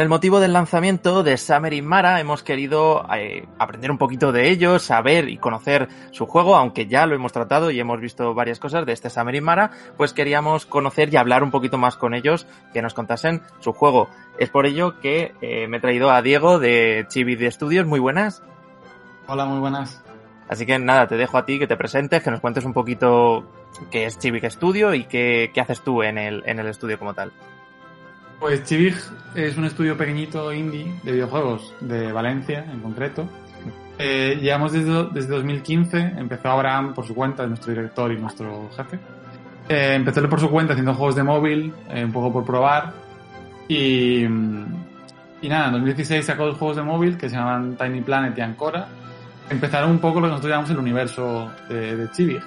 con el motivo del lanzamiento de Summer in Mara hemos querido eh, aprender un poquito de ellos, saber y conocer su juego, aunque ya lo hemos tratado y hemos visto varias cosas de este Summer in Mara, pues queríamos conocer y hablar un poquito más con ellos, que nos contasen su juego. Es por ello que eh, me he traído a Diego de Chibi de Studios. Muy buenas. Hola, muy buenas. Así que nada, te dejo a ti que te presentes, que nos cuentes un poquito qué es Chibi Studio y qué, qué haces tú en el, en el estudio como tal. Pues Chivig es un estudio pequeñito indie de videojuegos de Valencia en concreto. Eh, llevamos desde, desde 2015, empezó Abraham por su cuenta, nuestro director y nuestro jefe. Eh, empezó por su cuenta haciendo juegos de móvil, eh, un poco por probar. Y, y nada, en 2016 sacó dos juegos de móvil que se llaman Tiny Planet y Ancora. Empezaron un poco lo que nosotros llamamos el universo de, de Chivig.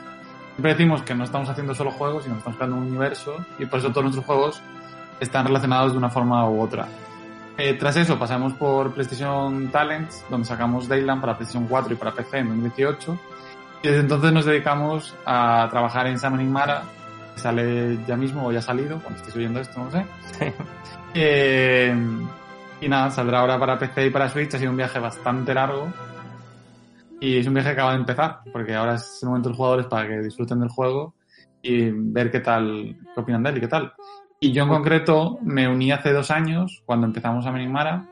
Siempre decimos que no estamos haciendo solo juegos, sino que estamos creando un universo y por eso todos nuestros juegos están relacionados de una forma u otra. Eh, tras eso pasamos por PlayStation Talents, donde sacamos Dayland para PlayStation 4 y para PC en 2018. Y desde entonces nos dedicamos a trabajar en Summoning Mara, que sale ya mismo o ya ha salido, cuando estéis oyendo esto, no sé. eh, y nada, saldrá ahora para PC y para Switch. Ha sido un viaje bastante largo. Y es un viaje que acaba de empezar, porque ahora es el momento de los jugadores para que disfruten del juego y ver qué tal, qué opinan de él y qué tal. Y yo en concreto me uní hace dos años, cuando empezamos a Menimara,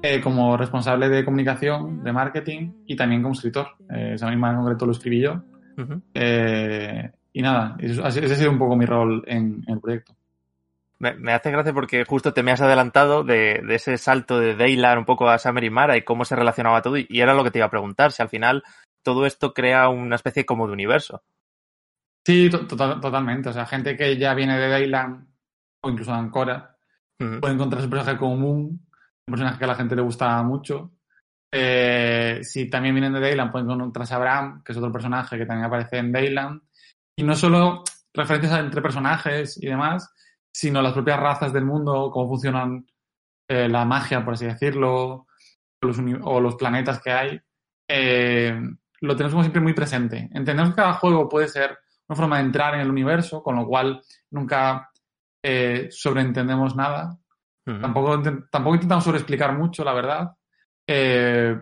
eh, como responsable de comunicación, de marketing y también como escritor. Eh, esa misma en concreto lo escribí yo. Uh -huh. eh, y nada, ese ha sido un poco mi rol en, en el proyecto. Me, me, hace gracia porque justo te me has adelantado de, de ese salto de Daylar un poco a Summer y Mara y cómo se relacionaba todo. Y era lo que te iba a preguntar, si al final todo esto crea una especie como de universo. Sí, to to totalmente. O sea, gente que ya viene de Dayland o incluso de Ancora uh -huh. puede encontrar un personaje común, un personaje que a la gente le gusta mucho. Eh, si también vienen de Dayland, pueden encontrar a Abraham, que es otro personaje que también aparece en Dayland. Y no solo referencias entre personajes y demás, sino las propias razas del mundo, cómo funcionan eh, la magia, por así decirlo, los, o los planetas que hay. Eh, lo tenemos como siempre muy presente. Entendemos que cada juego puede ser una forma de entrar en el universo, con lo cual nunca eh, sobreentendemos nada. Uh -huh. tampoco, tampoco intentamos sobreexplicar mucho, la verdad. Eh,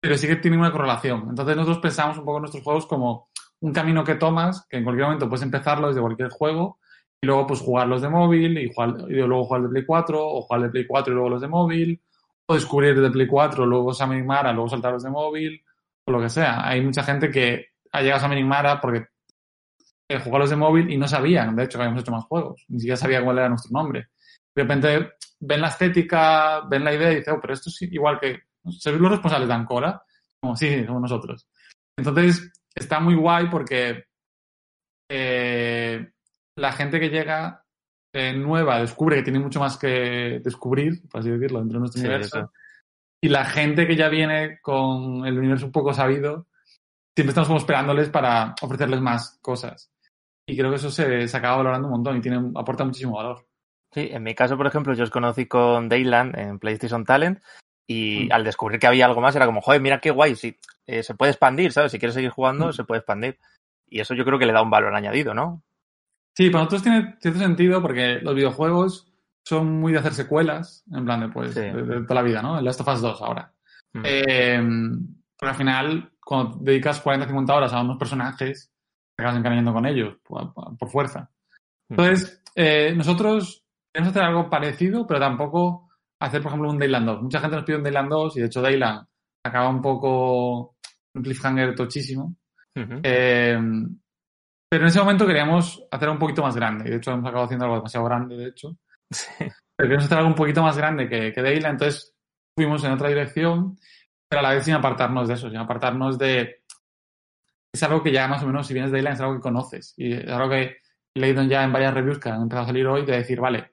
pero sí que tiene una correlación. Entonces nosotros pensamos un poco en nuestros juegos como un camino que tomas, que en cualquier momento puedes empezarlo desde cualquier juego, y luego pues jugar los de móvil, y, jugar, y luego jugar de Play 4, o jugar de Play 4 y luego los de móvil, o descubrir de Play 4, luego Sammy Mara, luego saltar los de móvil, o lo que sea. Hay mucha gente que ha llegado a Sammy Mara porque eh, de móvil y no sabían, de hecho, que habíamos hecho más juegos. Ni siquiera sabía cuál era nuestro nombre. De repente ven la estética, ven la idea y dicen, oh, pero esto es igual que... ¿Sois los responsables de Ancora? Como, sí, somos nosotros. Entonces, está muy guay porque eh, la gente que llega eh, nueva descubre que tiene mucho más que descubrir, por así decirlo, dentro de nuestro sí, universo. Eso. Y la gente que ya viene con el universo un poco sabido, siempre estamos como esperándoles para ofrecerles más cosas. Y creo que eso se, se acaba valorando un montón y tiene, aporta muchísimo valor. Sí, en mi caso, por ejemplo, yo os conocí con Dayland en PlayStation Talent y mm. al descubrir que había algo más era como, joder, mira qué guay, si, eh, se puede expandir, ¿sabes? Si quieres seguir jugando, mm. se puede expandir. Y eso yo creo que le da un valor añadido, ¿no? Sí, para nosotros tiene cierto sentido porque los videojuegos son muy de hacer secuelas, en plan de, pues, sí. de, de, toda la vida, ¿no? El Last of Us 2 ahora. Mm. Eh, pero al final, cuando dedicas 40 50 horas a unos personajes, acabas encariñando con ellos, por, por fuerza. Entonces, eh, nosotros queremos hacer algo parecido, pero tampoco hacer, por ejemplo, un Dayland 2. Mucha gente nos pide un Dayland 2 y, de hecho, Dayland acaba un poco un cliffhanger tochísimo. Uh -huh. eh, pero en ese momento queríamos hacer algo un poquito más grande. De hecho, hemos acabado haciendo algo demasiado grande, de hecho. Sí. Pero queríamos hacer algo un poquito más grande que, que Dayland. Entonces, fuimos en otra dirección, pero a la vez sin apartarnos de eso, sin apartarnos de... Es algo que ya más o menos, si vienes de Dayland, es algo que conoces. Y es algo que he leído ya en varias reviews que han empezado a salir hoy, de decir, vale,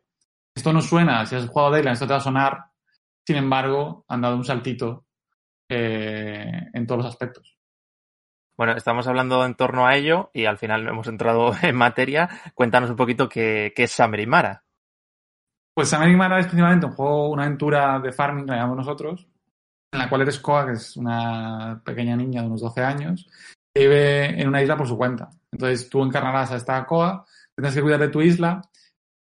esto no suena, si has jugado Dayland, esto te va a sonar. Sin embargo, han dado un saltito eh, en todos los aspectos. Bueno, estamos hablando en torno a ello y al final hemos entrado en materia. Cuéntanos un poquito qué, qué es Summer Mara. Pues Summer Mara es principalmente un juego, una aventura de farming, la llamamos nosotros, en la cual eres Koa, que es una pequeña niña de unos 12 años, que vive en una isla por su cuenta. Entonces tú encarnarás a esta Koa, tendrás que cuidar de tu isla,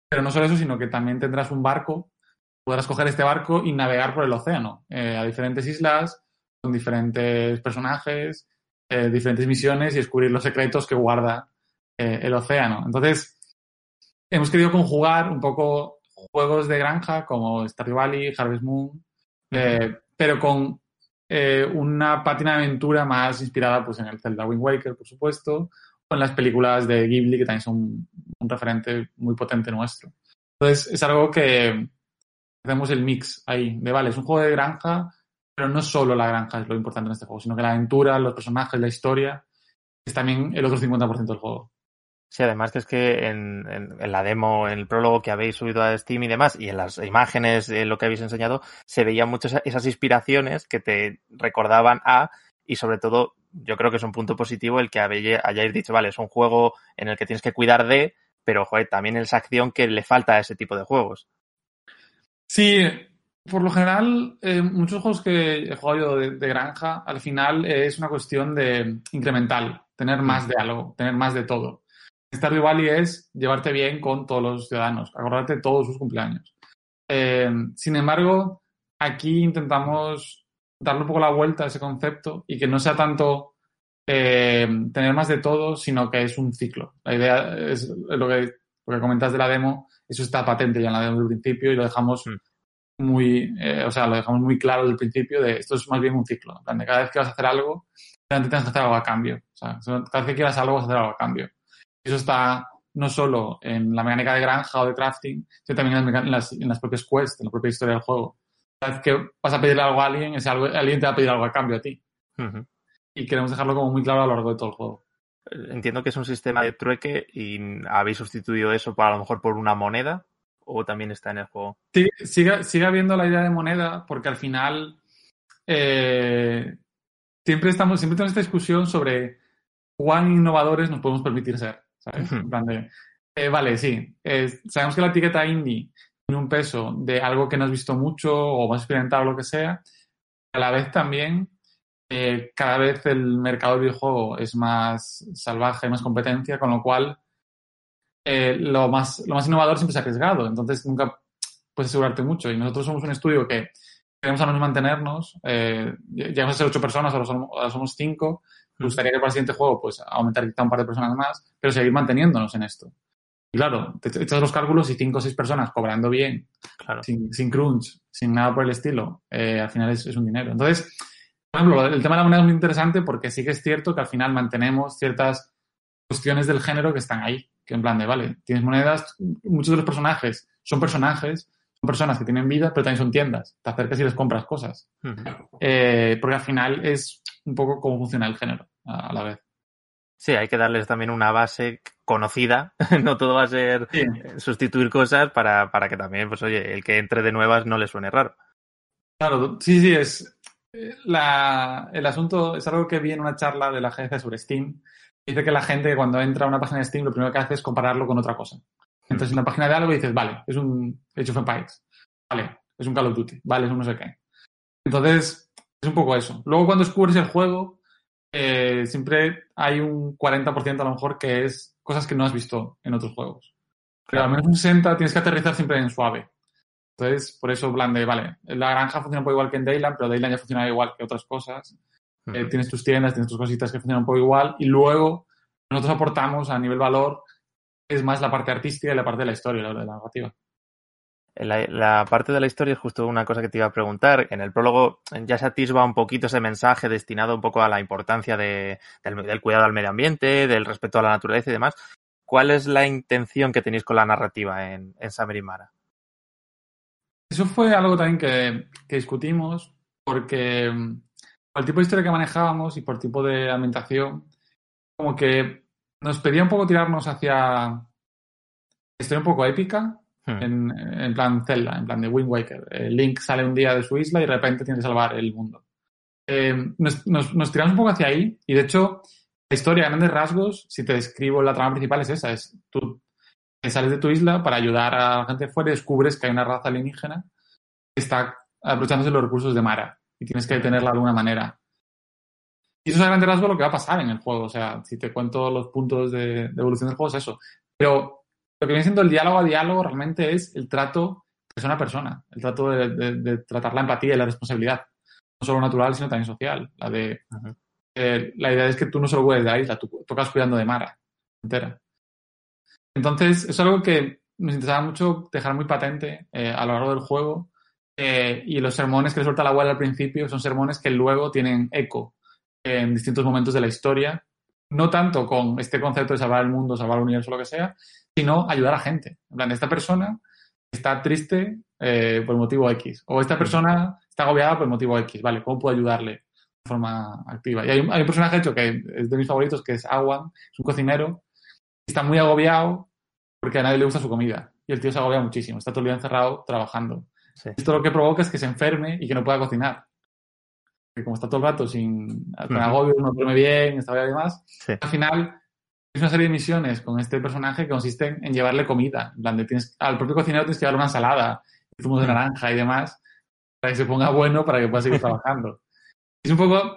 pero no solo eso, sino que también tendrás un barco podrás coger este barco y navegar por el océano a diferentes islas con diferentes personajes, diferentes misiones y descubrir los secretos que guarda el océano. Entonces, hemos querido conjugar un poco juegos de granja como Stardew Valley, Harvest Moon, pero con eh, una pátina de aventura más inspirada pues, en el Zelda Wind Waker, por supuesto, o en las películas de Ghibli, que también son un referente muy potente nuestro. Entonces, es algo que hacemos el mix ahí, de vale, es un juego de granja, pero no solo la granja es lo importante en este juego, sino que la aventura, los personajes, la historia, es también el otro 50% del juego. Sí, además que es que en, la demo, en el prólogo que habéis subido a Steam y demás, y en las imágenes, en lo que habéis enseñado, se veían muchas esas inspiraciones que te recordaban a, y sobre todo, yo creo que es un punto positivo el que hayáis dicho, vale, es un juego en el que tienes que cuidar de, pero joder, también esa acción que le falta a ese tipo de juegos. Sí, por lo general, eh, muchos juegos que he jugado de, de, granja, al final es una cuestión de incremental, tener más mm. de algo, tener más de todo. Stardew Valley es llevarte bien con todos los ciudadanos, acordarte de todos sus cumpleaños. Eh, sin embargo, aquí intentamos darle un poco la vuelta a ese concepto y que no sea tanto eh, tener más de todo, sino que es un ciclo. La idea es lo que, comentas de la demo, eso está patente ya en la demo del principio y lo dejamos mm. muy, eh, o sea, lo dejamos muy claro desde el principio de esto es más bien un ciclo. En de cada vez que vas a hacer algo, tienes que hacer algo a cambio. O sea, cada vez que quieras algo, vas a hacer algo a cambio. Eso está no solo en la mecánica de granja o de crafting, sino también en las, en las, propias quests, en la propia historia del juego. Cada vez que vas a pedirle algo a alguien, ese algo, alguien te va a pedir algo a cambio a ti. Y queremos dejarlo como muy claro a lo largo de todo el juego. Entiendo que es un sistema de trueque y habéis sustituido eso para a lo mejor por una moneda o también está en el juego. Sí, sigue, sigue habiendo la idea de moneda porque al final eh, siempre estamos, siempre tenemos esta discusión sobre cuán innovadores nos podemos permitir ser. Eh, vale, sí, sabemos que la etiqueta indie tiene un peso de algo que no has visto mucho o más experimentado o lo que sea. A la vez también, eh, cada vez el mercado del videojuego es más salvaje, más competencia, con lo cual eh, lo, más, lo más innovador siempre es arriesgado. Entonces nunca puedes asegurarte mucho. Y nosotros somos un estudio que queremos a mantenernos. Eh, llegamos a ser ocho personas, ahora somos, ahora somos cinco. Me gustaría que para el siguiente juego, pues, aumentar quizá un par de personas más, pero seguir manteniéndonos en esto. Y claro, te echas los cálculos y cinco o seis personas cobrando bien, sin, sin, crunch, sin nada por el estilo, eh, al final es, es, un dinero. Entonces, por ejemplo, el tema de la moneda es muy interesante porque sí que es cierto que al final mantenemos ciertas cuestiones del género que están ahí. Que en plan de, vale, tienes monedas, muchos de los personajes son personajes, son personas que tienen vida, pero también son tiendas. Te acercas y les compras cosas. eh, porque al final es un poco cómo funciona el género a, la vez. Sí, hay que darles también una base conocida. no todo va a ser sustituir cosas para, para, que también, pues oye, el que entre de nuevas no le suene raro. Claro, sí, sí, es. Eh, la, el asunto es algo que vi en una charla de la agencia sobre Steam. Dice que la gente cuando entra a una página de Steam lo primero que hace es compararlo con otra cosa. Entonces en la página de algo dices, vale, es un Age of Empires, vale, es un Call of Duty, vale, es un no sé qué. Entonces, es un poco eso. Luego cuando descubres el juego, eh, siempre hay un 40% a lo mejor que es cosas que no has visto en otros juegos. Pero al menos un 60 tienes que aterrizar siempre en suave. Entonces, por eso, plan de, vale, la granja funciona un poco igual que en Dayland, pero Dayland ya funciona igual que otras cosas. Eh, tienes tus tiendas, tienes tus cositas que funcionan un poco igual. Y luego, nosotros aportamos a nivel valor, es más la parte artística y la parte de la historia, la de la narrativa. La, parte de la historia es justo una cosa que te iba a preguntar. En el prólogo ya se atisba un poquito ese mensaje destinado un poco a la importancia de, del, cuidado al medio ambiente, del respeto a la naturaleza y demás. ¿Cuál es la intención que tenéis con la narrativa en, en Mara? Eso fue algo también que, que discutimos porque mm, por el tipo de historia que manejábamos y por tipo de ambientación, como que nos pedía un poco tirarnos hacia historia un poco épica, Hmm. En, plan Zelda, en plan de Wind Waker. Eh, Link sale un día de su isla y de repente tiene que salvar el mundo. Eh, nos, nos, tiramos un poco hacia ahí y de hecho la historia, a grandes rasgos, si te describo la trama principal es esa, es tú sales de tu isla para ayudar a la gente fuera y descubres que hay una raza alienígena que está aprovechándose los recursos de Mara y tienes que detenerla de alguna manera. Y eso es a grandes rasgos lo que va a pasar en el juego. O sea, si te cuento los puntos de, de evolución del juego es eso. Pero lo que viene siendo el diálogo a diálogo realmente es el trato persona a persona, el trato de, tratar la empatía y la responsabilidad, no solo natural, sino también social. La de eh, la idea es que tú no solo puedes de la isla, tú tocas cuidando de Mara entera. Entonces, es algo que nos interesaba mucho dejar muy patente eh, a lo largo del juego. Eh, y los sermones que le suelta la abuela al principio son sermones que luego tienen eco en distintos momentos de la historia. No tanto con este concepto de salvar el mundo, salvar el universo, lo que sea, sino ayudar a gente. En plan, esta persona está triste eh, por motivo X. O esta persona está agobiada por motivo X. Vale, ¿cómo puedo ayudarle de forma activa? Y hay un, hay un personaje hecho que es de mis favoritos, que es Awan, es un cocinero, está muy agobiado porque a nadie le gusta su comida. Y el tío se agobia muchísimo, está todo el día encerrado trabajando. Esto lo que provoca es que se enferme y que no pueda cocinar. Porque como está todo el rato sin con agobio, no duerme bien, está bien y demás, al final es una serie de misiones con este personaje que consisten en llevarle comida. En plan, tienes, al propio cocinero tienes que darle una ensalada, zumo de naranja y demás, para que se ponga bueno para que pueda seguir trabajando. Es un poco,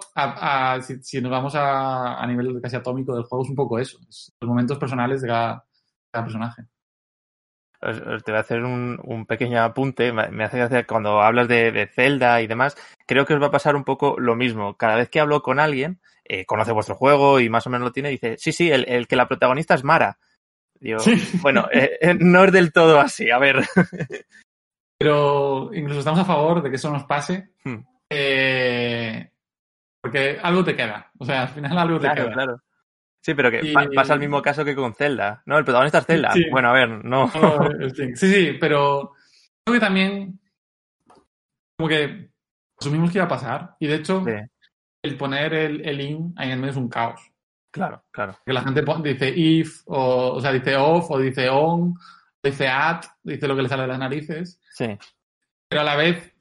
si, nos vamos a, a nivel casi atómico del juego, es un poco eso. los momentos personales de cada, personaje. Te voy a hacer un, pequeño apunte. Me hace gracia cuando hablas de, Zelda y demás. Creo que os va a pasar un poco lo mismo. Cada vez que hablo con alguien, eh, conoce vuestro juego y más o menos lo tiene, dice, sí, sí, el, que la protagonista es Mara. Digo, bueno, eh, eh, no es del todo así, a ver. Pero incluso estamos a favor de que eso nos pase. Hmm. porque algo te queda. O sea, al final algo te queda. Claro. Sí, pero que pasa el mismo caso que con Zelda. No, el protagonista es Zelda. Bueno, a ver, no. sí, sí, pero creo que también como que asumimos que iba a pasar. Y de hecho, el poner el, el in ahí en medio es un caos. Claro, claro. Que la gente dice if, o, o sea, dice off, o dice on, dice at, dice lo que le sale de las narices. Sí. Pero a la vez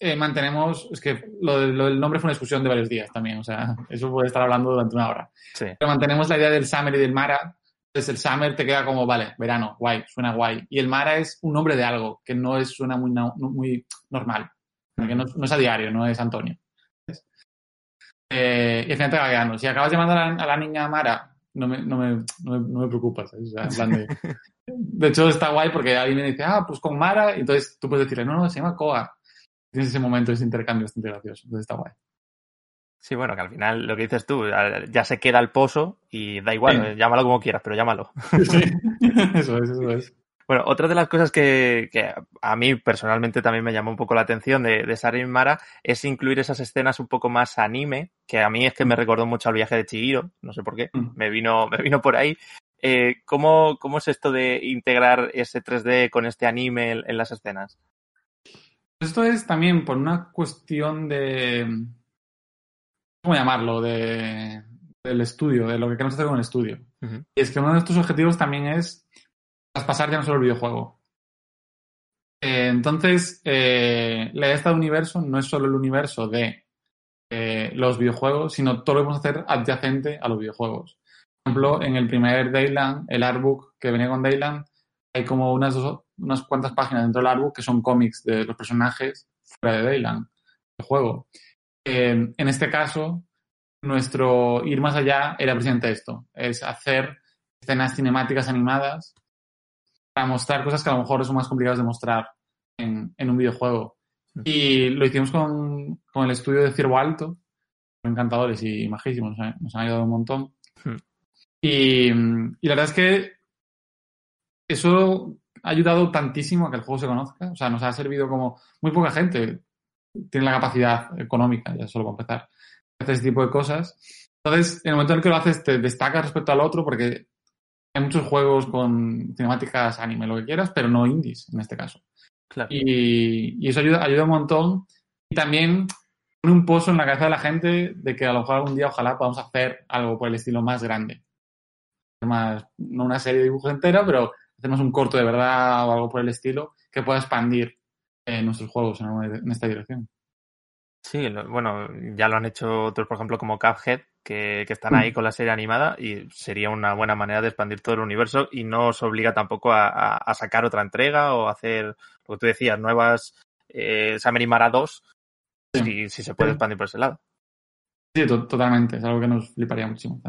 eh, mantenemos, es que lo, del nombre fue una discusión de varios días también, o sea, eso puede estar hablando durante una hora. Pero mantenemos la idea del Summer y del Mara. Entonces el Summer te queda como, vale, verano, guay, suena guay. Y el Mara es un nombre de algo que no es, suena muy, muy normal, que no, es a diario, no es Antonio. Eh, y al final te va quedando. Si acabas llamando a la, niña Mara, no me, no me, no me, preocupas. de, de, hecho, está guay porque alguien me dice, ah, pues con Mara, y entonces tú puedes decirle, no, no, se llama Koa tienes ese momento, ese intercambio bastante gracioso. Entonces está guay. Sí, bueno, que al final lo que dices tú, ya se queda el pozo y da igual, llámalo como quieras, pero llámalo. Sí, eso es, eso es. Bueno, otra de las cosas que, a mí personalmente también me llamó un poco la atención de, de Sarin Mara es incluir esas escenas un poco más anime, que a mí es que me recordó mucho al viaje de Chihiro, no sé por qué, me vino, me vino por ahí. Eh, ¿cómo, ¿Cómo es esto de integrar ese 3D con este anime en las escenas? Esto es también por una cuestión de. ¿Cómo llamarlo? De, del estudio, de lo que queremos hacer con el estudio. Y es que uno de estos objetivos también es traspasar ya no solo el videojuego. Eh, entonces, eh, la idea de este universo no es solo el universo de eh, los videojuegos, sino todo lo que podemos hacer adyacente a los videojuegos. Por ejemplo, en el primer Dayland, el artbook que venía con Dayland, hay como unas, unas cuantas páginas dentro del artbook que son cómics de los personajes fuera de Dayland, el juego. en este caso, nuestro ir más allá era precisamente esto, es hacer escenas cinemáticas animadas para mostrar cosas que a lo mejor son más complicadas de mostrar en, en un videojuego. Y lo hicimos con, con el estudio de Ciervo Alto, encantadores y majísimos, nos han, ayudado un montón. Hmm. Y, y, la verdad es que eso ha ayudado tantísimo a que el juego se conozca. O sea, nos ha servido como muy poca gente tiene la capacidad económica, ya solo para empezar, hacer ese tipo de cosas. Entonces, en el momento en el que lo haces, te destaca respecto al otro porque hay muchos juegos con cinemáticas anime, lo que quieras, pero no indies en este caso. Y, y, eso ayuda, ayuda un montón. Y también pone un pozo en la cabeza de la gente de que a lo mejor algún día ojalá podamos hacer algo por el estilo más grande. Más, no una serie de dibujos entera, pero hacemos un corto de verdad o algo por el estilo que pueda expandir eh, nuestros juegos en, esta dirección. Sí, bueno, ya lo han hecho otros, por ejemplo, como Cuphead, que, están ahí mm. con la serie animada y sería una buena manera de expandir todo el universo y no os obliga tampoco a, sacar otra entrega o hacer, lo que tú decías, nuevas eh, Mara 2, si, si, se puede expandir por ese lado. Sí, totalmente, es algo que nos fliparía muchísimo.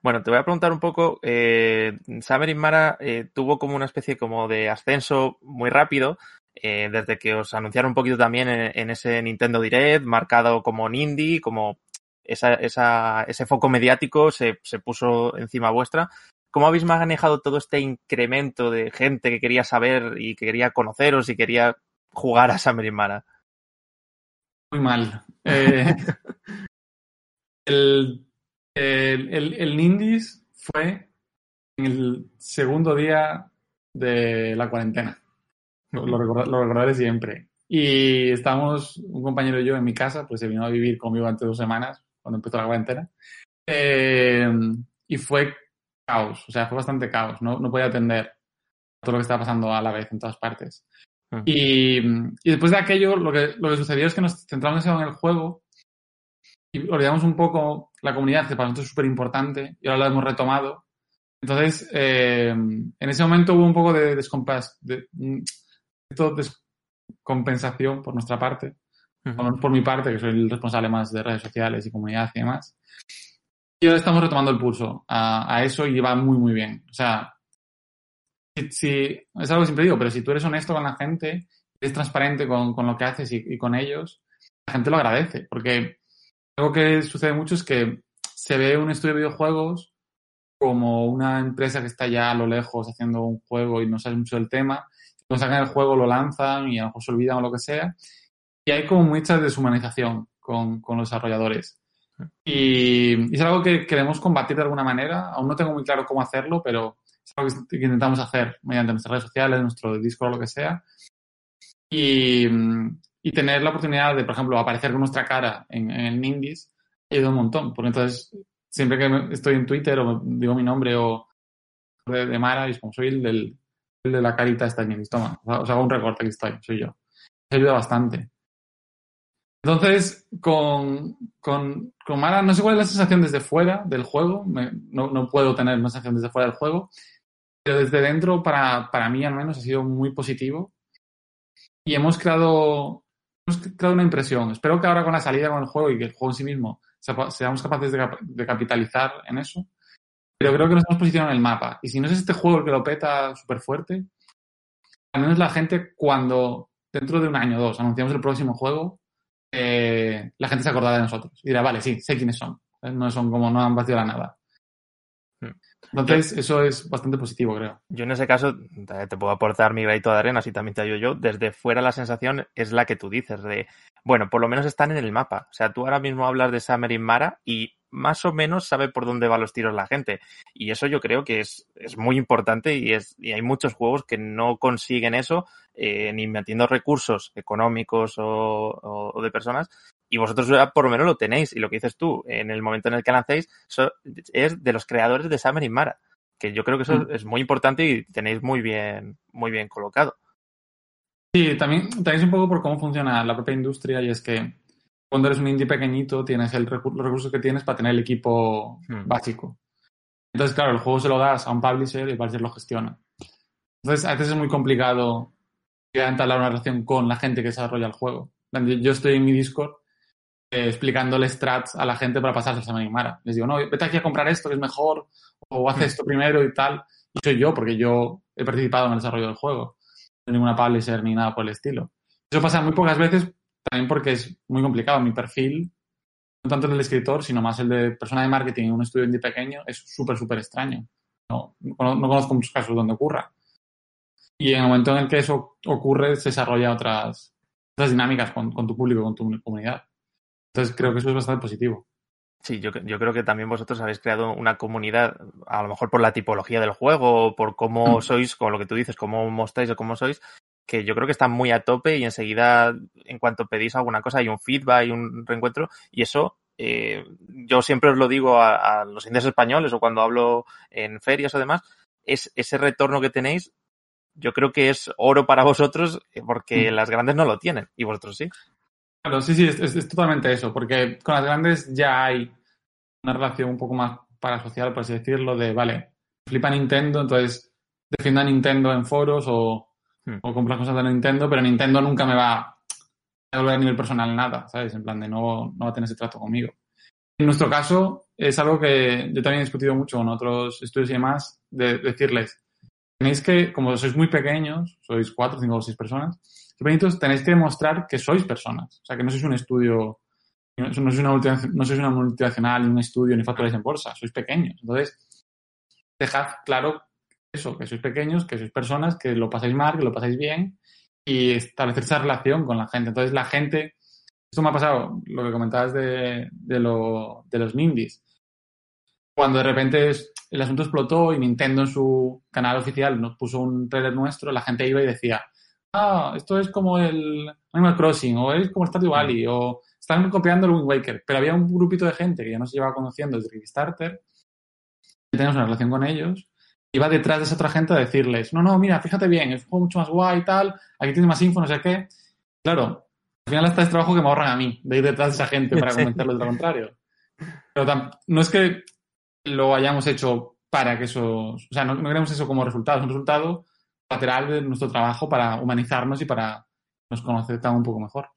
Bueno, te voy a preguntar un poco, eh, Summer Mara eh, tuvo como una especie como de ascenso muy rápido, eh, desde que os anunciaron un poquito también en, ese Nintendo Direct, marcado como un indie, como esa, esa, ese foco mediático se, se puso encima vuestra. ¿Cómo habéis manejado todo este incremento de gente que quería saber y que quería conoceros y quería jugar a Summer Mara? Muy mal. Eh, el, el, el, Nindis fue en el segundo día de la cuarentena. Lo, lo, recordaré siempre. Y estábamos, un compañero y yo en mi casa, pues se vino a vivir conmigo durante dos semanas, cuando empezó la cuarentena. Eh, y fue caos, o sea, fue bastante caos. No, no podía atender todo lo que estaba pasando a la vez en todas partes. Y, y, después de aquello, lo que, lo que sucedió es que nos centramos en el juego y olvidamos un poco la comunidad, que para nosotros es súper importante, y ahora lo hemos retomado. Entonces, eh, en ese momento hubo un poco de, descompas, de, descompensación por nuestra parte, por mi parte, que soy el responsable más de redes sociales y comunidad y demás. Y ahora estamos retomando el pulso a, a eso y va muy, muy bien. O sea, si, es algo que siempre digo, pero si tú eres honesto con la gente, eres transparente con, con lo que haces y, con ellos, la gente lo agradece. Porque algo que sucede mucho es que se ve un estudio de videojuegos como una empresa que está ya a lo lejos haciendo un juego y no sabe mucho del tema. Cuando sacan el juego lo lanzan y a lo mejor se olvidan o lo que sea. Y hay como mucha deshumanización con, con los desarrolladores. Y, y, es algo que queremos combatir de alguna manera. Aún no tengo muy claro cómo hacerlo, pero es algo que intentamos hacer mediante nuestras redes sociales, nuestro Discord o lo que sea. Y, y, tener la oportunidad de, por ejemplo, aparecer con nuestra cara en, en Indies ha ayudado un montón. Porque entonces, siempre que estoy en Twitter o digo mi nombre o de, Mara, y como soy el, del, el de la carita está en Indies, toma, os hago un recorte, aquí estoy, soy yo. Se ayuda bastante. Entonces, con, con, con, Mara, no sé cuál es la sensación desde fuera del juego, no, no, puedo tener una sensación desde fuera del juego, pero desde dentro, para, para mí al menos, ha sido muy positivo. Y hemos creado, hemos creado una impresión. Espero que ahora con la salida con el juego y que el juego en sí mismo seamos capaces de, de capitalizar en eso. Pero creo que nos hemos posicionado en el mapa. Y si no es este juego el que lo peta súper fuerte, al menos la gente cuando dentro de un año o dos anunciamos el próximo juego, eh, la gente se acordará de nosotros. Y dirá, vale, sí, sé quiénes son. No son como, no han vacío la nada. Hmm. Entonces, eso es bastante positivo, creo. Yo en ese caso te puedo aportar mi granito de arena, si también te ayudo yo. Desde fuera la sensación es la que tú dices, de, bueno, por lo menos están en el mapa. O sea, tú ahora mismo hablas de Summer in Mara y más o menos sabe por dónde van los tiros la gente. Y eso yo creo que es, es muy importante y, es, y hay muchos juegos que no consiguen eso, eh, ni metiendo recursos económicos o, o de personas, y vosotros por lo menos lo tenéis. Y lo que dices tú, en el momento en el que lancéis, es de los creadores de Summer y Mara. Que yo creo que eso mm. es muy importante y tenéis muy bien, muy bien colocado. Sí, también, también un poco por cómo funciona la propia industria y es que cuando eres un indie pequeñito tienes el los recursos que tienes para tener el equipo mm. básico. Entonces, claro, el juego se lo das a un publisher y el publisher lo gestiona. Entonces, a veces es muy complicado entablar una relación con la gente que desarrolla el juego. Yo estoy en mi Discord eh, explicándole strats a la gente para pasarse a Mara. Les digo, no, vete aquí a comprar esto que es mejor, o haz mm. esto primero y tal. Y soy yo, porque yo he participado en el desarrollo del juego. No ninguna publisher ni nada por el estilo. Eso pasa muy pocas veces, también porque es muy complicado. Mi perfil, no tanto el del escritor, sino más el de persona de marketing en un estudio indie pequeño, es súper, súper extraño. No, no, conozco muchos casos donde ocurra. Y en el momento en el que eso ocurre, se desarrolla otras, otras dinámicas con, con tu público, con tu comunidad. Entonces creo que eso es bastante positivo. Sí, yo, yo, creo que también vosotros habéis creado una comunidad, a lo mejor por la tipología del juego, por cómo mm. sois, con lo que tú dices, cómo mostráis o cómo sois, que yo creo que están muy a tope y enseguida, en cuanto pedís alguna cosa, hay un feedback, y un reencuentro, y eso, eh, yo siempre os lo digo a, a, los indios españoles o cuando hablo en ferias o demás, es ese retorno que tenéis, yo creo que es oro para vosotros eh, porque mm. las grandes no lo tienen y vosotros sí. Claro, sí, sí, es, totalmente eso, porque con las grandes ya hay una relación un poco más parasocial, por así decirlo, de, vale, flipa Nintendo, entonces defienda Nintendo en foros o, hmm. o compras cosas de Nintendo, pero Nintendo nunca me va a devolver a nivel personal nada, ¿sabes? En plan de no, no va a tener ese trato conmigo. En nuestro caso, es algo que yo también he discutido mucho con otros estudios y demás, de decirles, tenéis que, como sois muy pequeños, sois cuatro, cinco o seis personas, pequeñitos, tenéis que demostrar que sois personas. O sea, que no sois un estudio, no sois una, no sois una multinacional, ni un estudio, ni factores en bolsa, sois pequeños. Entonces, dejad claro eso, que sois pequeños, que sois personas, que lo pasáis mal, que lo pasáis bien y establecer esa relación con la gente. Entonces, la gente, esto me ha pasado, lo que comentabas de, de, lo, de los Mindis. Cuando de repente el asunto explotó y Nintendo en su canal oficial nos puso un trailer nuestro, la gente iba y decía, ah, esto es como el Animal Crossing, o es como Stardew Valley, o están copiando el Wind Waker. Pero había un grupito de gente que ya nos llevaba conociendo desde Kickstarter, y tenemos una relación con ellos, iba detrás de esa otra gente a decirles, no, no, mira, fíjate bien, es un juego mucho más guay y tal, aquí tiene más info, no sé qué. Claro, al final está este trabajo que me ahorran a mí, de ir detrás de esa gente para comentarles de lo contrario. Pero no es que lo hayamos hecho para que eso, o sea, no, no queremos eso como resultado, es un resultado lateral de nuestro trabajo para humanizarnos y para nos conocer un poco mejor.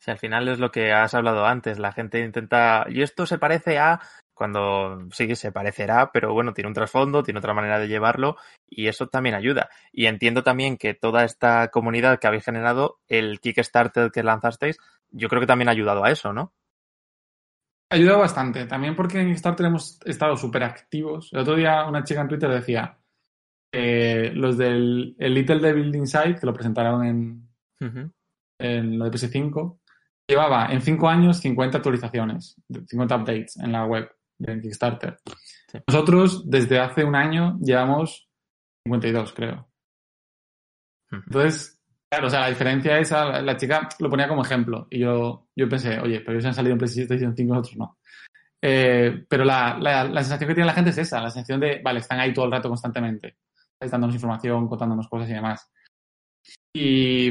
Si al final es lo que has hablado antes, la gente intenta, y esto se parece a, cuando sí se parecerá, pero bueno, tiene un trasfondo, tiene otra manera de llevarlo y eso también ayuda. Y entiendo también que toda esta comunidad que habéis generado, el Kickstarter que lanzasteis, yo creo que también ha ayudado a eso, ¿no? Ha ayudado bastante, también porque en Kickstarter hemos estado súper activos. El otro día una chica en Twitter decía, eh, los del el Little Devil Inside, que lo presentaron en, en lo de PS5, llevaba en 5 años 50 actualizaciones, 50 updates en la web de Kickstarter. Nosotros, desde hace un año, llevamos 52, creo. Entonces, claro, o sea, la diferencia es, la chica lo ponía como ejemplo, y yo, yo pensé, oye, pero ellos han salido en PlayStation 5 nosotros no. Eh, pero la, la, la, sensación que tiene la gente es esa, la sensación de, vale, están ahí todo el rato constantemente dándonos información, contándonos cosas y demás. Y,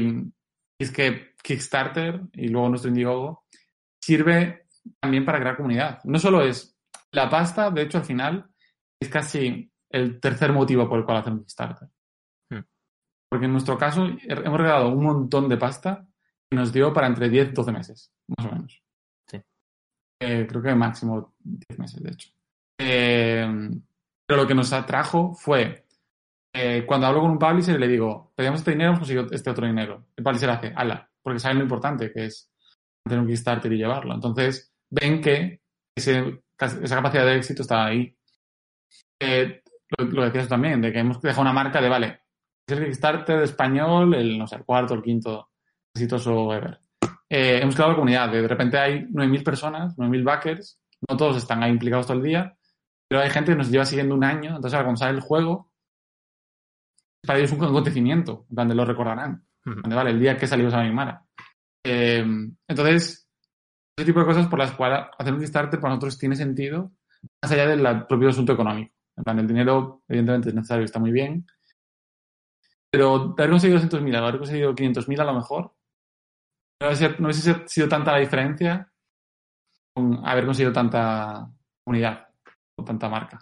es que Kickstarter y luego nuestro Indiegogo sirve también para crear comunidad. No solo es la pasta, de hecho al final es casi el tercer motivo por el cual hacemos Kickstarter. Hmm. Porque en nuestro caso hemos regalado un montón de pasta que nos dio para entre 10 y 12 meses, más o menos. Sí. Eh, creo que máximo 10 meses, de hecho. Eh, pero lo que nos atrajo fue eh, cuando hablo con un publisher le digo, pedimos este dinero, hemos conseguido este otro dinero. El publisher hace, ala, porque saben lo importante que es tener un Kickstarter y llevarlo. Entonces, ven que ese, esa capacidad de éxito está ahí. Eh, lo, lo, decías también, de que hemos dejado una marca de, vale, es el Kickstarter de español, el, no sé, el cuarto, el quinto exitoso ever. Eh, hemos creado la comunidad, de, repente hay 9.000 personas, 9.000 backers, no todos están ahí implicados todo el día, pero hay gente que nos lleva siguiendo un año, entonces ahora cuando sale el juego, para ellos es un acontecimiento, donde lo recordarán. Donde, vale, el día que salió esa Mara. Eh, entonces, ese tipo de cosas por las cuales hacer un Kickstarter para nosotros tiene sentido, más allá del propio asunto económico. En plan, el dinero, evidentemente, es necesario, está muy bien. Pero de haber conseguido 200.000 a haber conseguido 500.000 a lo mejor, no hubiese sido tanta la diferencia con haber conseguido tanta unidad o tanta marca.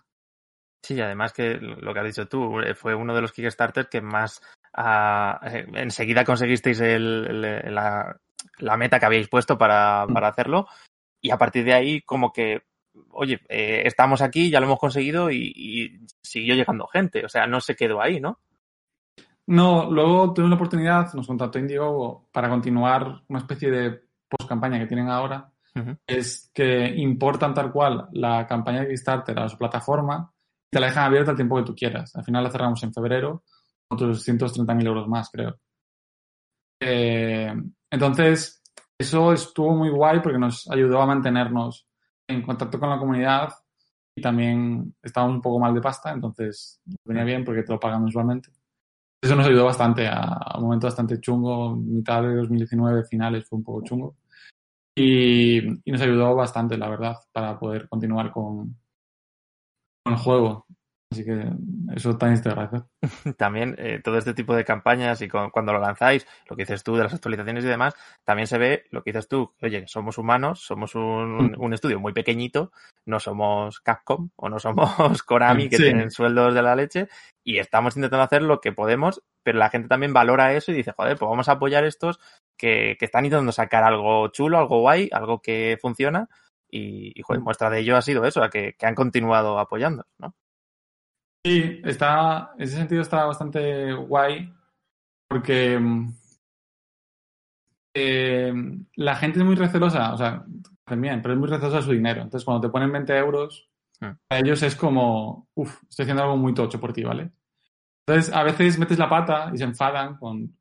Sí, además que lo que has dicho tú, eh, fue uno de los Kickstarter que más uh, enseguida conseguisteis el, la, la, meta que habíais puesto para, mm. para, hacerlo y a partir de ahí como que, oye, eh, estamos aquí, ya lo hemos conseguido y, y, siguió llegando gente, o sea, no se quedó ahí, ¿no? No, luego tuvimos la oportunidad, nos contactó Indigo para continuar una especie de post-campaña que tienen ahora, uh -huh. es que importan tal cual la campaña de Kickstarter a su plataforma te la dejan abierta el tiempo que tú quieras. Al final la cerramos en febrero, otros 130.000 euros más, creo. Eh, entonces, eso estuvo muy guay porque nos ayudó a mantenernos en contacto con la comunidad y también estábamos un poco mal de pasta, entonces venía bien porque te lo pagan mensualmente. Eso nos ayudó bastante a, a un momento bastante chungo, mitad de 2019, finales fue un poco chungo. Y, y nos ayudó bastante, la verdad, para poder continuar con, el juego. Así que eso también te agradece. También eh, todo este tipo de campañas y con, cuando lo lanzáis, lo que dices tú de las actualizaciones y demás, también se ve lo que dices tú, oye, somos humanos, somos un, un estudio muy pequeñito, no somos Capcom o no somos Konami que sí. tienen sueldos de la leche y estamos intentando hacer lo que podemos, pero la gente también valora eso y dice, joder, pues vamos a apoyar estos que, que están intentando sacar algo chulo, algo guay, algo que funciona Y, muestra de ello ha sido eso, que, que han continuado apoyando, ¿no? Sí, está, en ese sentido está bastante guay porque eh, la gente es muy recelosa, o sea, también, pero es muy recelosa su dinero. Entonces, cuando te ponen 20 euros, ah. para ellos es como, uff, estoy haciendo algo muy tocho por ti, ¿vale? Entonces, a veces metes la pata y se enfadan con,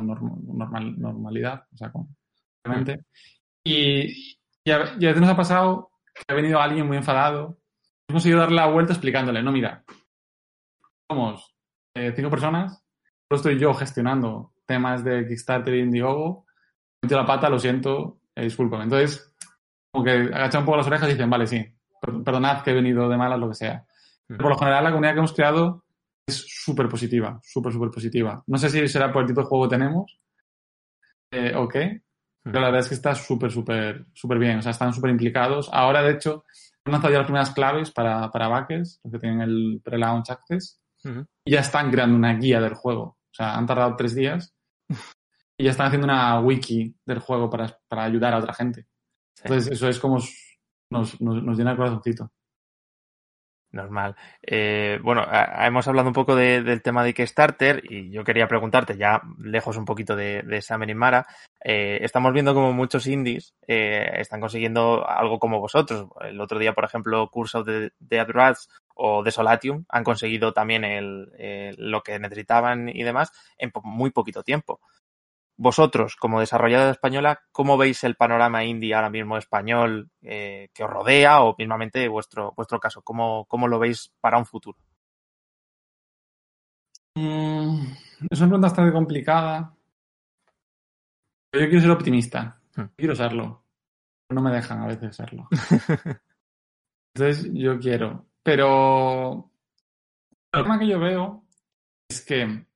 normal, normalidad, o sea, con, realmente. Y, y, a, veces nos ha pasado que ha venido alguien muy enfadado, hemos ido a darle la vuelta explicándole, no, mira, somos eh, cinco personas, solo estoy yo gestionando temas de Kickstarter y Indiegogo, meto la pata, lo siento, eh, disculpen. Entonces, como que agachan un poco las orejas y dicen, vale, sí, perdonad que he venido de malas, lo que sea. Por lo general, la comunidad que hemos creado es súper positiva, súper, súper positiva. No sé si será por el tipo de juego que tenemos eh, o qué, pero la verdad es que está súper, súper, súper bien. O sea, están súper implicados. Ahora, de hecho, han lanzado ya las primeras claves para, para backers, los que tienen el pre-launch access, y ya están creando una guía del juego. O sea, han tardado tres días y ya están haciendo una wiki del juego para, para ayudar a otra gente. Entonces, eso es como nos, nos, nos llena el corazoncito. Normal. Eh, bueno, hemos hablado un poco del tema de Kickstarter y yo quería preguntarte, ya lejos un poquito de, de Summer Mara, eh, estamos viendo como muchos indies eh, están consiguiendo algo como vosotros. El otro día, por ejemplo, Curse of the Dead Rats o Desolatium han conseguido también el, lo que necesitaban y demás en muy poquito tiempo vosotros, como desarrolladora española, ¿cómo veis el panorama indie ahora mismo español eh, que os rodea o mismamente vuestro, vuestro caso? ¿Cómo, ¿Cómo lo veis para un futuro? Mm, es una pregunta bastante complicada. Yo quiero ser optimista. Hmm. Quiero serlo. No me dejan a veces serlo. Entonces yo quiero. Pero el problema que yo veo es que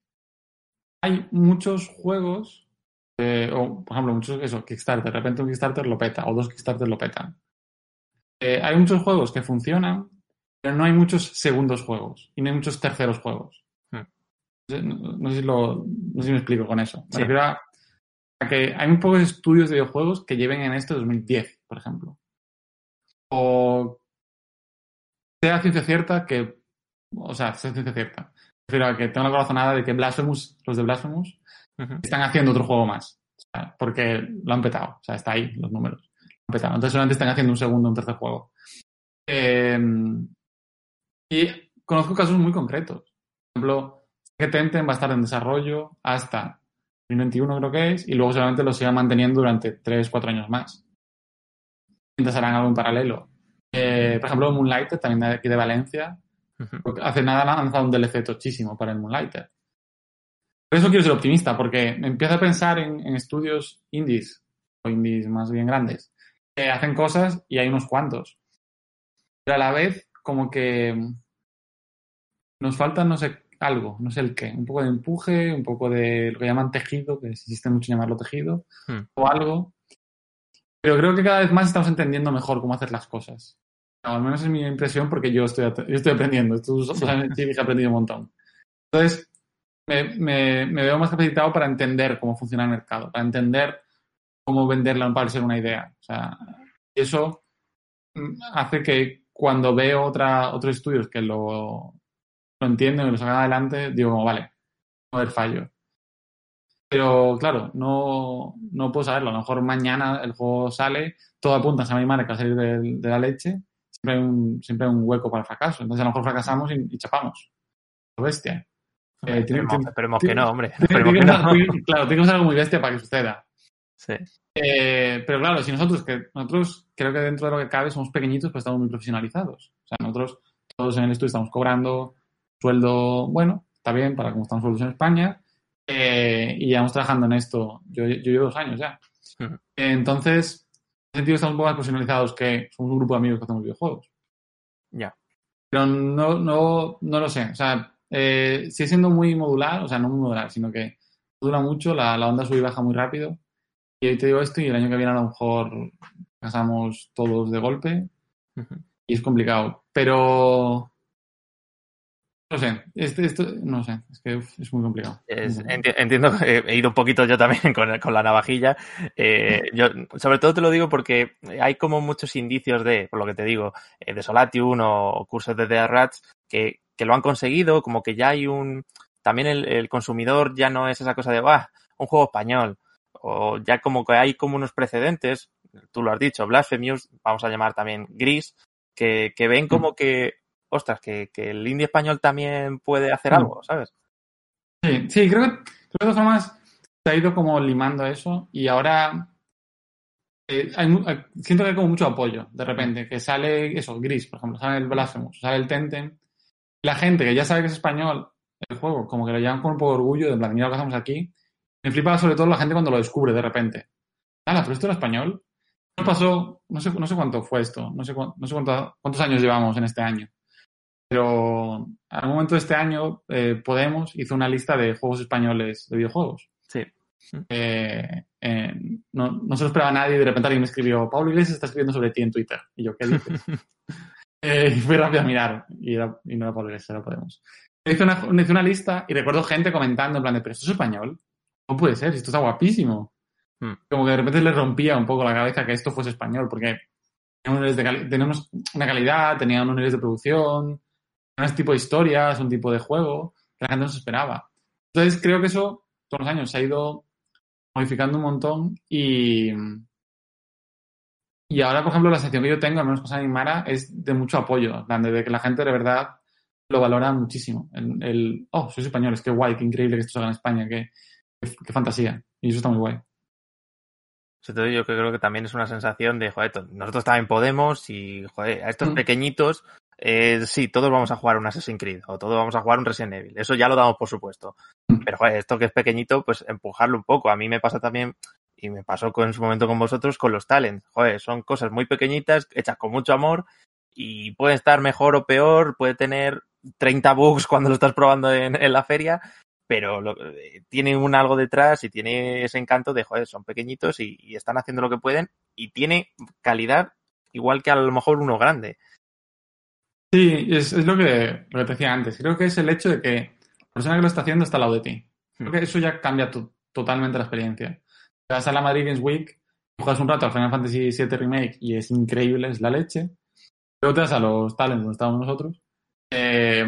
hay muchos juegos eh, o, por ejemplo, muchos, eso, Kickstarter, de repente un Kickstarter lo peta, o dos Kickstarter lo petan. Eh, hay muchos juegos que funcionan, pero no hay muchos segundos juegos y no hay muchos terceros juegos. Hmm. No, sé si lo, no, sé si me explico con eso. Me refiero a, que hay muy pocos estudios de videojuegos que lleven en este 2010, por ejemplo. O sea ciencia cierta que, o sea, sea ciencia cierta. Me refiero a que tengo la corazonada de que Blasphemous, los de Blasphemous, están haciendo otro juego más. porque lo han petado. O sea, está ahí los números. Lo han petado. Entonces solamente están haciendo un segundo, un tercer juego. Em, y conozco casos muy concretos. Por ejemplo, que Tenten va a estar en desarrollo hasta 2021 creo que es, y luego solamente lo sigan manteniendo durante 3, 4 años más. Mientras harán algo en paralelo. Eh, por ejemplo, Moonlighter, también de aquí de Valencia, hace nada han lanzado un DLC tochísimo para el Moonlighter. Por eso quiero ser optimista, porque empiezo a pensar en, estudios indies, o indies más bien grandes, que hacen cosas y hay unos cuantos. Pero a la vez, como que nos falta, no sé, algo, no sé el qué, un poco de empuje, un poco de lo que llaman tejido, que existe mucho llamarlo tejido, hmm. o algo. Pero creo que cada vez más estamos entendiendo mejor cómo hacer las cosas. Al menos es mi impresión porque yo estoy, yo estoy aprendiendo. Tú sí. he aprendido un montón. Entonces, me, me, veo más capacitado para entender cómo funciona el mercado, para entender cómo venderla para ser una idea. O sea, eso hace que cuando veo otra, otros estudios que lo, lo entienden y lo sacan adelante, digo como, vale, no haber fallo. Pero claro, no, no puedo saberlo. A lo mejor mañana el juego sale, todo apunta a mi que va a salir de, la leche, siempre hay, un, siempre un hueco para el fracaso. Entonces a lo mejor fracasamos y, y chapamos. Bestia. Eh, esperemos, que no, hombre. Claro, tiene que ser algo muy bestia para que suceda. Sí. Eh, pero claro, si nosotros, que nosotros creo que dentro de lo que cabe somos pequeñitos, pues estamos muy profesionalizados. O sea, nosotros todos en el estudio estamos cobrando sueldo, bueno, está bien para como estamos sueldos en España, eh, y llevamos trabajando en esto, yo, yo llevo dos años ya. Entonces, en ese sentido estamos un poco más profesionalizados que somos un grupo de amigos que hacemos videojuegos. Ya. Pero no, no, no lo sé. O sea, eh, sigue siendo muy modular, o sea, no muy modular, sino que dura mucho, la, onda sube y baja muy rápido. Y hoy te digo esto y el año que viene a lo mejor pasamos todos de golpe y es complicado. Pero No sé, este, esto, no sé, es que es muy complicado. entiendo que he ido un poquito yo también con, la navajilla. Eh, yo, sobre todo te lo digo porque hay como muchos indicios de, por lo que te digo, eh, de Solatium o cursos de The Rats que, que lo han conseguido, como que ya hay un. También el, consumidor ya no es esa cosa de, va, un juego español. O ya como que hay como unos precedentes, tú lo has dicho, Blasphemous, vamos a llamar también Gris, que, que ven como que ostras, que, el indie español también puede hacer mm. algo, ¿sabes? Sí, sí, creo que, de todas formas se ha ido como limando eso y ahora eh, siento que hay como mucho apoyo de repente, que sale eso, Gris, por ejemplo, sale el Blasphemous, sale el Tenten, la gente que ya sabe que es español el juego, como que lo llevan con un poco de orgullo, de plan, mira lo que hacemos aquí, me flipa sobre todo la gente cuando lo descubre de repente. Ah, pero esto era español. No pasó, no sé, no sé cuánto fue esto, no sé, no sé cuántos años llevamos en este año. Pero al momento de este año, eh, Podemos hizo una lista de juegos españoles de videojuegos. Sí. Eh, eh, no, no, se lo esperaba nadie y de repente alguien me escribió, Pablo Iglesias está escribiendo sobre ti en Twitter. Y yo, ¿qué dices? y fui rápido a mirar y, no era Pablo Iglesias, era Podemos. Hice una, hice una lista y recuerdo gente comentando en plan de, pero esto es español. No puede ser, esto está guapísimo. Hmm. Como que de repente le rompía un poco la cabeza que esto fuese español, porque tenemos una calidad, tenía unos niveles de producción, un tipo de historias, un tipo de juego que la gente no se esperaba. Entonces creo que eso todos los años se ha ido modificando un montón y, y ahora, por ejemplo, la sección que yo tengo, al menos con Animara, es de mucho apoyo, de que la gente de verdad lo valora muchísimo. El, oh, soy español, es que guay, qué increíble que esto se haga en España, qué, qué, fantasía. Y eso está muy guay. yo creo que también es una sensación de, joder, nosotros también podemos y, joder, a estos mm. pequeñitos eh, sí, todos vamos a jugar un Assassin's Creed o todos vamos a jugar un Resident Evil. Eso ya lo damos por supuesto. Mm. Pero joder, esto que es pequeñito, pues empujarlo un poco. A mí me pasa también, y me pasó con, en su momento con vosotros, con los talents. Joder, son cosas muy pequeñitas, hechas con mucho amor y pueden estar mejor o peor, puede tener 30 bugs cuando lo estás probando en, la feria, pero lo, eh, tiene un algo detrás y tiene ese encanto de, joder, son pequeñitos y, y están haciendo lo que pueden y tiene calidad igual que a lo mejor uno grande. Sí, es, lo, que, te decía antes. Creo que es el hecho de que la persona que lo está haciendo está al lado de ti. Creo que eso ya cambia totalmente la experiencia. Vas a la Madrid Games Week, juegas un rato al Final Fantasy VII Remake y es increíble, es la leche. Luego te vas a los talents donde estábamos nosotros eh,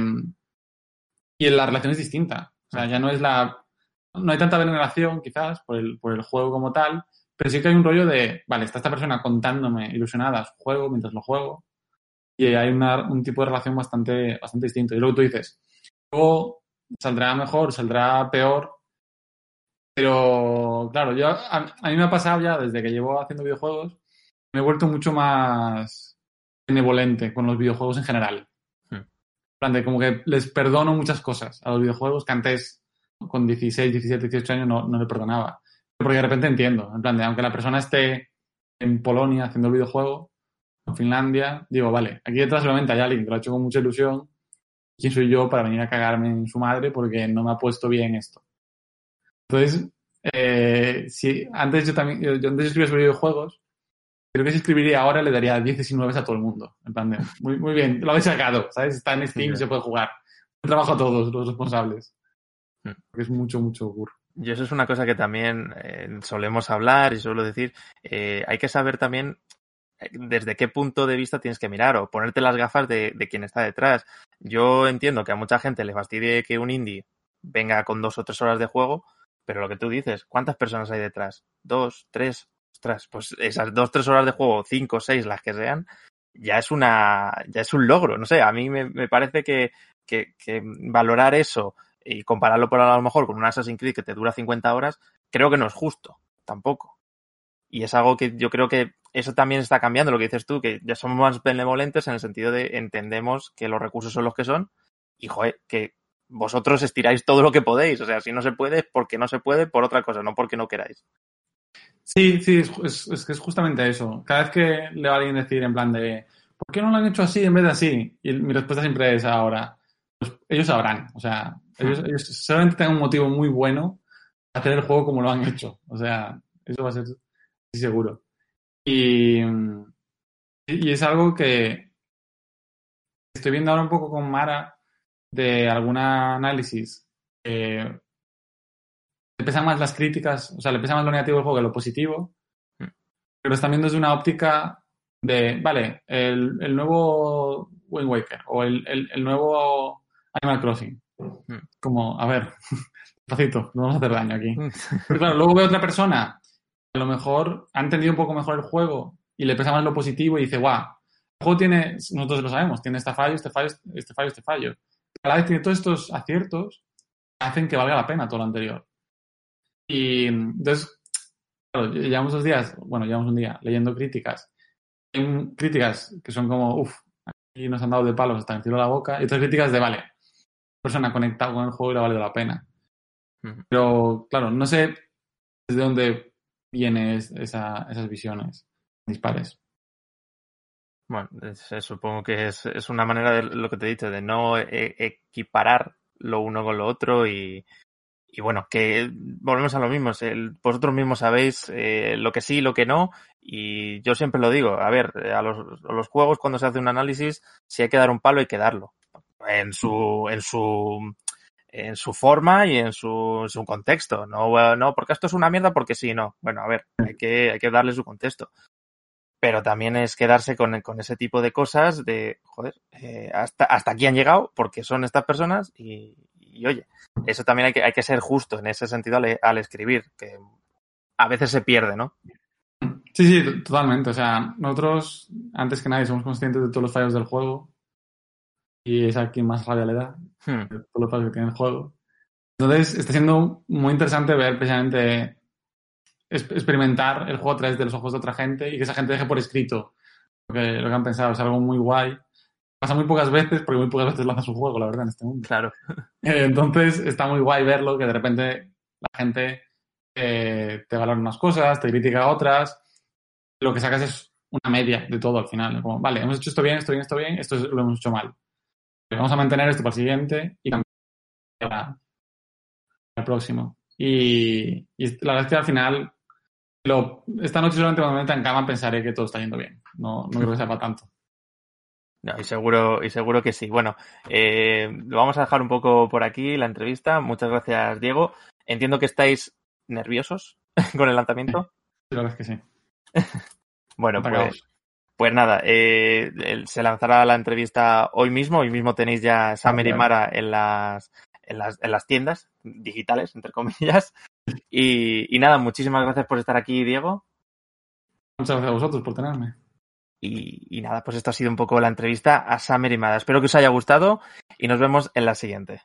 y la relación es distinta. O sea, ya no es la... No hay tanta veneración quizás por el, por el juego como tal, pero sí que hay un rollo de, vale, está esta persona contándome ilusionada su juego mientras lo juego y hay un tipo de relación bastante, bastante distinto. Y luego tú dices, luego saldrá mejor, saldrá peor, pero claro, yo, a, mí me ha pasado ya desde que llevo haciendo videojuegos, me he vuelto mucho más benevolente con los videojuegos en general. Hmm. plan de como que les perdono muchas cosas a los videojuegos que antes con 16, 17, 18 años no, no le perdonaba. Porque de repente entiendo, en plan de aunque la persona esté en Polonia haciendo el videojuego, en Finlandia, digo, vale, aquí detrás solamente hay alguien que lo ha hecho con mucha ilusión. ¿Quién soy yo para venir a cagarme en su madre porque no me ha puesto bien esto? Entonces, eh, si antes yo también, yo, antes escribía sobre videojuegos, creo que si escribiría ahora le daría 10 19 a todo el mundo. En plan de, muy, muy bien, lo habéis sacado, ¿sabes? Está en Steam, y se puede jugar. trabajo a todos los responsables. Hmm. Porque es mucho, mucho curro. Y eso es una cosa que también eh, solemos hablar y suelo decir. Eh, hay que saber también desde qué punto de vista tienes que mirar o ponerte las gafas de, quien está detrás. Yo entiendo que a mucha gente le fastidie que un indie venga con dos o tres horas de juego, pero lo que tú dices, ¿cuántas personas hay detrás? Dos, tres, ostras, pues esas dos, tres horas de juego, cinco, seis, las que sean, ya es una, ya es un logro. No sé, a mí me, me parece que, que, que, valorar eso y compararlo por a lo mejor con un Assassin's Creed que te dura 50 horas, creo que no es justo, tampoco. Y es algo que yo creo que eso también está cambiando, lo que dices tú, que ya somos más benevolentes en el sentido de entendemos que los recursos son los que son y, joder, que vosotros estiráis todo lo que podéis. O sea, si no se puede, es porque no se puede por otra cosa, no porque no queráis. Sí, sí, es, es, es justamente eso. Cada vez que le va a alguien decir en plan de, ¿por qué no lo han hecho así en vez de así? Y mi respuesta siempre es ahora, pues ellos sabrán. O sea, ellos, ellos solamente tienen un motivo muy bueno para hacer el juego como lo han hecho. O sea, eso va a ser seguro. Y, y es algo que estoy viendo ahora un poco con Mara, de algún análisis eh, le pesan más las críticas, o sea, le pesa más lo negativo del juego que lo positivo, mm. pero están viendo desde una óptica de, vale, el, el nuevo Wind Waker o el, el, nuevo Animal Crossing. Mm. Como, a ver, despacito, no vamos a hacer daño aquí. Pero claro, luego veo otra persona, a lo mejor ha entendido un poco mejor el juego y le pesa más lo positivo y dice, guau, el juego tiene, nosotros lo sabemos, tiene este fallo, este fallo, este fallo, este fallo. A la vez tiene todos estos aciertos hacen que valga la pena todo lo anterior. Y entonces, claro, llevamos dos días, bueno, llevamos un día leyendo críticas. Hay críticas que son como, uff, aquí nos han dado de palos hasta el cielo de la boca. Y otras críticas de, vale, persona conectada con el juego y le vale la pena. Pero, claro, no sé desde dónde vienen esas visiones dispares. Bueno, supongo que es, es, una manera de lo que te he dicho, de no e, equiparar lo uno con lo otro y, y bueno, que volvemos a lo mismo. vosotros mismos sabéis eh, lo que sí y lo que no. Y yo siempre lo digo. A ver, a los, a los, juegos cuando se hace un análisis, si hay que dar un palo, hay que darlo. En su, en su, en su forma y en su, su contexto. No, no, porque esto es una mierda porque sí, no. Bueno, a ver, hay que, hay que darle su contexto pero también es quedarse con, con ese tipo de cosas de, joder, eh, hasta, hasta aquí han llegado porque son estas personas y, y oye, eso también hay que, hay que ser justo en ese sentido al, escribir, que a veces se pierde, ¿no? Sí, sí, totalmente. O sea, nosotros, antes que nadie, somos conscientes de todos los fallos del juego y es a quien más rabia le da, hmm. los fallos que tiene el juego. Entonces, está siendo muy interesante ver precisamente experimentar el juego a través de los ojos de otra gente y que esa gente deje por escrito lo que, lo que han pensado. Es algo muy guay. Pasa muy pocas veces porque muy pocas veces lanzas un juego, la verdad, en este mundo. Claro. Eh, entonces está muy guay verlo, que de repente la gente eh, te valora unas cosas, te critica otras. Lo que sacas es una media de todo al final. Como, vale, hemos hecho esto bien, esto bien, esto bien, esto lo hemos hecho mal. Vamos a mantener esto para el siguiente y cambiar para el próximo. Y, y, la verdad es que al final esta noche solamente cuando me meta en cama pensaré que todo está yendo bien. No, no creo que sea para tanto. y seguro, y seguro que sí. Bueno, eh, lo vamos a dejar un poco por aquí, la entrevista. Muchas gracias, Diego. Entiendo que estáis nerviosos con el lanzamiento. Sí, la verdad es que sí. bueno, pues, pues nada, eh, se lanzará la entrevista hoy mismo. Hoy mismo tenéis ya Summer y Mara en las, en las, en las tiendas digitales, entre comillas. Y, nada, muchísimas gracias por estar aquí, Diego. Muchas gracias a vosotros por tenerme. Y, nada, pues esto ha sido un poco la entrevista a Summer y Mara. Espero que os haya gustado y nos vemos en la siguiente.